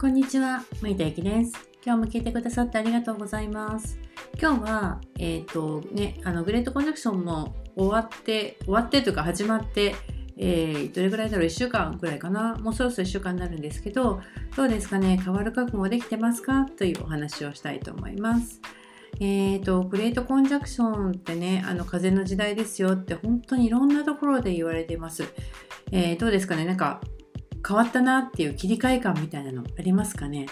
こんにちは、森田ゆきです。今日も聞いてくださってありがとうございます。今日は、えっ、ー、とね、あのグレートコネクションも終わって、終わってというか始まって、えー、どれぐらいだろう ?1 週間ぐらいかな？もうそろそろ1週間になるんですけど、どうですかね？変わる覚悟できてますか？というお話をしたいと思います。えーと、グレートコンジャクションってね、あの風の時代ですよって本当にいろんなところで言われています。えー、どうですかね？なんか変わったなっていう切り替え感みたいなのありますかね？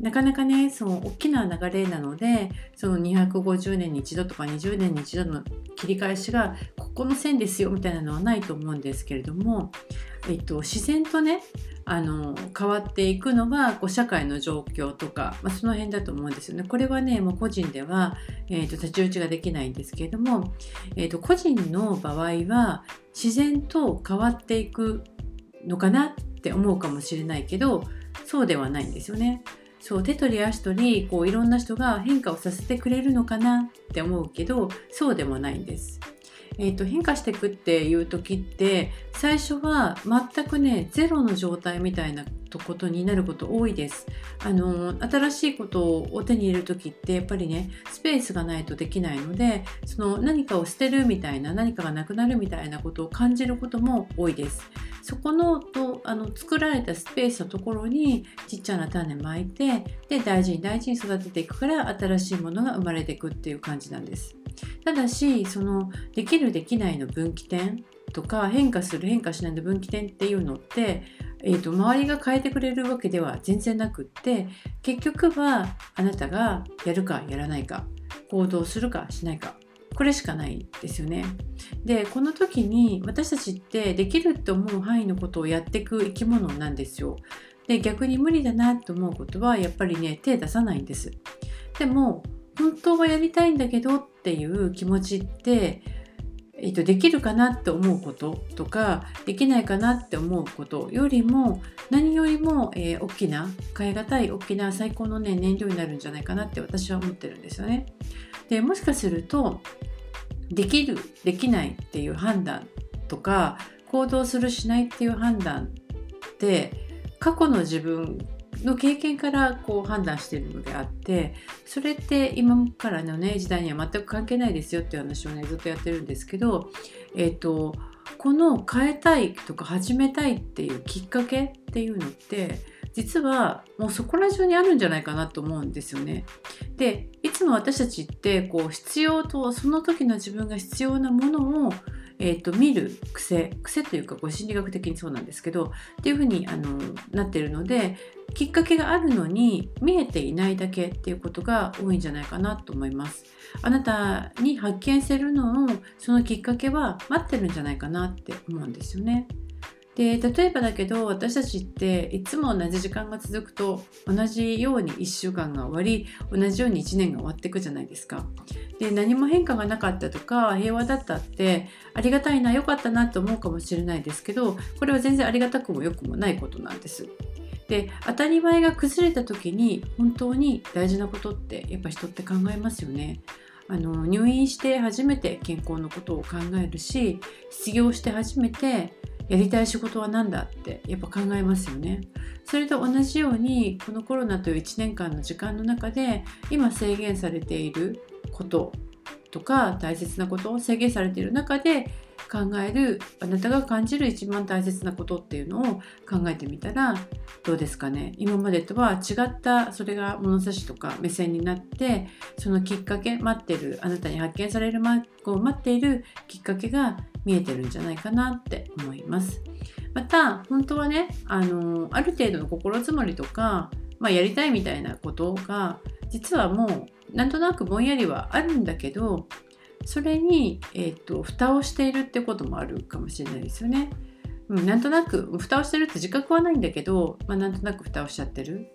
なかなかねその大きな流れなのでその250年に一度とか20年に一度の切り返しがここの線ですよみたいなのはないと思うんですけれども、えっと、自然とねあの変わっていくのはこう社会の状況とか、まあ、その辺だと思うんですよね。これはねもう個人では、えーと、太刀打ちができないんですけれども、えーと個人の場合は自然と変わっていくのかなって思うかもしれないけどそうではないんですよね。そう手取り足取りこういろんな人が変化をさせてくれるのかなって思うけどそうでもないんです。えーと、変化していくっていう時って最初は全くねゼロの状態みたいなことになること多いです。あの新しいことを手に入れる時ってやっぱりねスペースがないとできないのでその何かを捨てるみたいな何かがなくなるみたいなことを感じることも多いです。そこのとあの作られたスペースのところにちっちゃな種まいてで大事に大事に育てていくから新しいものが生まれていくっていう感じなんです。ただしそのできるできないの分岐点とか変化する変化しないの分岐点っていうのって、えーと、周りが変えてくれるわけでは全然なくって結局はあなたがやるかやらないか行動するかしないかこれしかないですよね。でこの時に私たちってできるって思う範囲のことをやっていく生き物なんですよ。で逆に無理だなと思うことはやっぱりね手出さないんです。でも本当はやりたいんだけどっていう気持ちって、えー、とできるかなって思うこととかできないかなって思うことよりも何よりも、えー、大きな変え難い大きな最高の、ね、燃料になるんじゃないかなって私は思ってるんですよね。でもしかするとできるできないっていう判断とか行動するしないっていう判断って過去の自分の経験からこう判断しているのであってそれって今からのね時代には全く関係ないですよっていう話をねずっとやってるんですけど、えーと、この変えたいとか始めたいっていうきっかけっていうのって実はもうそこら中にあるんじゃないかなと思うんですよね。でいつも私たちってこう必要とその時の自分が必要なものをえーと、見る癖癖というかこう心理学的にそうなんですけどっていうふうにあのなってるのできっかけがあるのに見えていないだけっていうことが多いんじゃないかなと思います。あなたに発見するのをそのきっかけは待ってるんじゃないかなって思うんですよね。で例えばだけど私たちっていつも同じ時間が続くと同じように1週間が終わり同じように1年が終わっていくじゃないですか。で何も変化がなかったとか平和だったってありがたいな良かったなと思うかもしれないですけどこれは全然ありがたくも良くもないことなんです。で当たり前が崩れた時に本当に大事なことってやっぱ人って考えますよね。あの入院して初めて健康のことを考えるし失業して初めてやりたい仕事は何だってやっぱ考えますよね。それと同じようにこのコロナという1年間の時間の中で今制限されていることとか大切なことを制限されている中で考えるあなたが感じる一番大切なことっていうのを考えてみたらどうですかね今までとは違ったそれが物差しとか目線になってそのきっかけ待ってるあなたに発見されるこう待っているきっかけが見えてるんじゃないかなって思います。また本当はねあのある程度の心づもりとか、まあ、やりたいみたいなことが実はもうなんとなくぼんやりはあるんだけどそれに、えーと、蓋をしているってこともあるかもしれないですよね。うん、なんとなく蓋をしてるって自覚はないんだけど、まあ、なんとなく蓋をしちゃってる。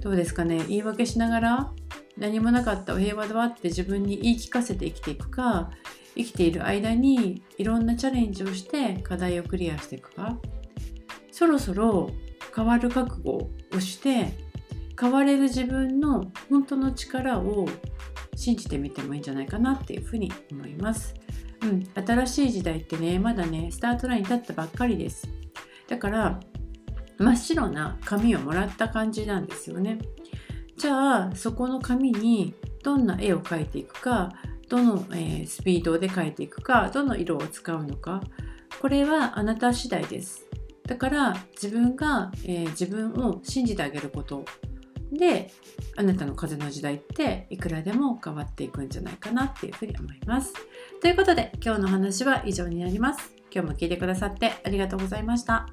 どうですかね？言い訳しながら何もなかったお平和だわって自分に言い聞かせて生きていくか生きている間にいろんなチャレンジをして課題をクリアしていくかそろそろ変わる覚悟をして変われる自分の本当の力を信じてみてもいいんじゃないかなっていうふうに思います。うん、新しい時代ってねまだねスタートラインに立ったばっかりです。だから真っ白な紙をもらった感じなんですよね。じゃあそこの紙にどんな絵を描いていくかどの、え、スピードで描いていくかどの色を使うのか。これはあなた次第です。だから自分が、え、自分を信じてあげることであなたの風の時代っていくらでも変わっていくんじゃないかなっていうふうに思います。ということで今日の話は以上になります。今日も聞いてくださってありがとうございました。